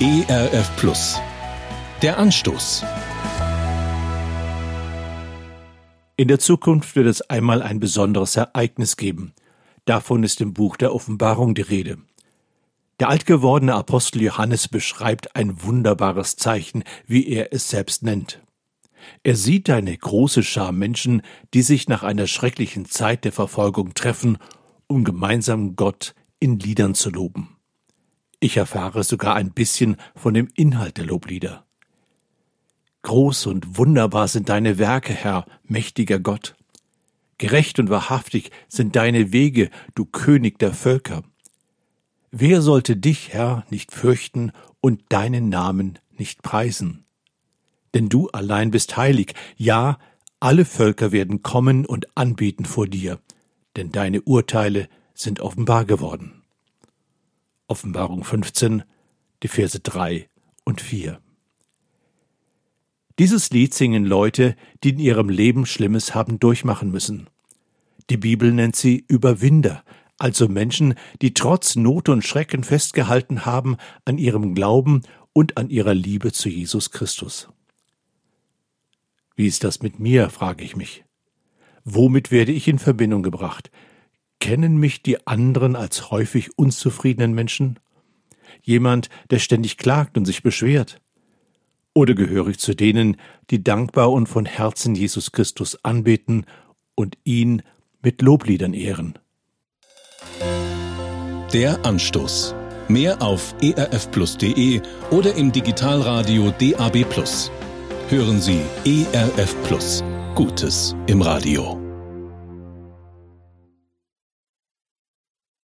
ERF Plus. Der Anstoß. In der Zukunft wird es einmal ein besonderes Ereignis geben. Davon ist im Buch der Offenbarung die Rede. Der altgewordene Apostel Johannes beschreibt ein wunderbares Zeichen, wie er es selbst nennt. Er sieht eine große Schar Menschen, die sich nach einer schrecklichen Zeit der Verfolgung treffen, um gemeinsam Gott in Liedern zu loben. Ich erfahre sogar ein bisschen von dem Inhalt der Loblieder. Groß und wunderbar sind deine Werke, Herr, mächtiger Gott. Gerecht und wahrhaftig sind deine Wege, du König der Völker. Wer sollte dich, Herr, nicht fürchten und deinen Namen nicht preisen? Denn du allein bist heilig, ja, alle Völker werden kommen und anbeten vor dir, denn deine Urteile sind offenbar geworden. Offenbarung 15, die Verse 3 und 4. Dieses Lied singen Leute, die in ihrem Leben Schlimmes haben durchmachen müssen. Die Bibel nennt sie Überwinder, also Menschen, die trotz Not und Schrecken festgehalten haben an ihrem Glauben und an ihrer Liebe zu Jesus Christus. Wie ist das mit mir, frage ich mich. Womit werde ich in Verbindung gebracht? Kennen mich die anderen als häufig unzufriedenen Menschen? Jemand, der ständig klagt und sich beschwert? Oder gehöre ich zu denen, die dankbar und von Herzen Jesus Christus anbeten und ihn mit Lobliedern ehren? Der Anstoß. Mehr auf erfplus.de oder im Digitalradio DAB+. Hören Sie ERF. Gutes im Radio.